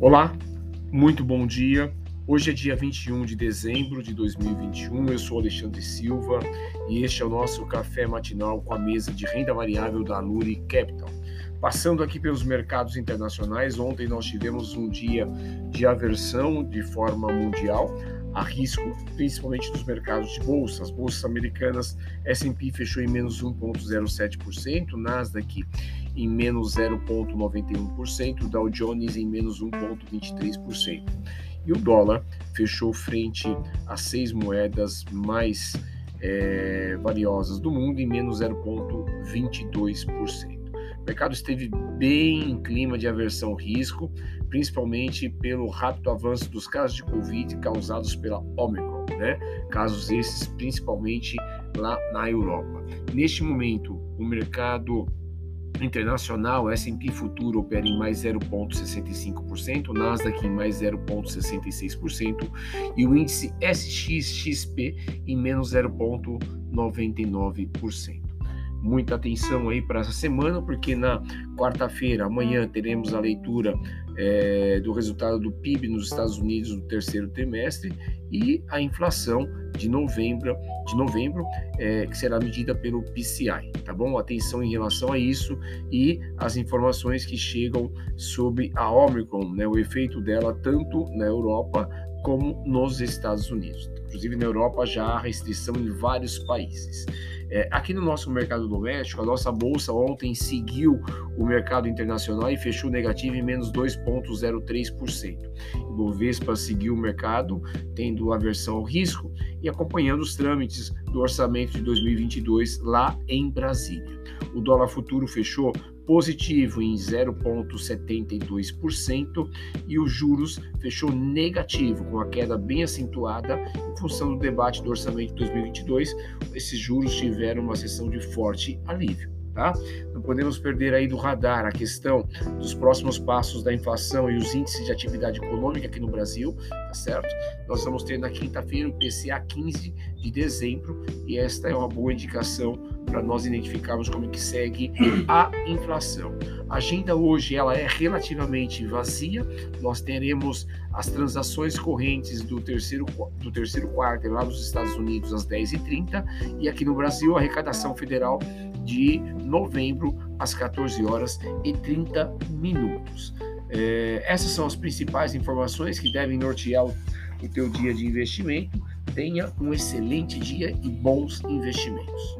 Olá, muito bom dia. Hoje é dia 21 de dezembro de 2021. Eu sou Alexandre Silva e este é o nosso café matinal com a mesa de renda variável da Luri Capital. Passando aqui pelos mercados internacionais, ontem nós tivemos um dia de aversão de forma mundial a risco, principalmente dos mercados de bolsa. As bolsas americanas, S&P fechou em menos 1,07%, Nasdaq em menos 0,91%, Dow Jones em menos 1,23%. E o dólar fechou frente às seis moedas mais é, valiosas do mundo em menos 0,22%. O mercado esteve bem em clima de aversão ao risco, principalmente pelo rápido avanço dos casos de Covid causados pela Omicron, né? Casos esses principalmente lá na Europa. Neste momento, o mercado internacional, S&P futuro opera em mais 0,65%, Nasdaq em mais 0,66% e o índice SXXP em menos 0,99% muita atenção aí para essa semana, porque na quarta-feira, amanhã, teremos a leitura é, do resultado do PIB nos Estados Unidos no terceiro trimestre e a inflação de novembro, de novembro é, que será medida pelo PCI, tá bom? Atenção em relação a isso e as informações que chegam sobre a Omicron, né, o efeito dela tanto na Europa como nos Estados Unidos. Inclusive na Europa já há restrição em vários países. É, aqui no nosso mercado doméstico, a nossa bolsa ontem seguiu o mercado internacional e fechou negativo em menos 2,03%. O Bovespa seguiu o mercado, tendo aversão ao risco e acompanhando os trâmites do orçamento de 2022 lá em Brasília. O dólar futuro fechou positivo em 0,72% e os juros fechou negativo, com a queda bem acentuada em função do debate do orçamento de 2022. Esses juros tiveram uma sessão de forte alívio. Tá? Não podemos perder aí do radar a questão dos próximos passos da inflação e os índices de atividade econômica aqui no Brasil, tá certo? Nós vamos ter na quinta-feira o PCA 15 de dezembro e esta é uma boa indicação para nós identificarmos como é que segue a inflação. A agenda hoje ela é relativamente vazia. Nós teremos as transações correntes do terceiro, do terceiro quarto lá nos Estados Unidos às 10h30 e aqui no Brasil a arrecadação federal de novembro às 14 horas e 30 minutos. É, essas são as principais informações que devem nortear o, o teu dia de investimento. Tenha um excelente dia e bons investimentos.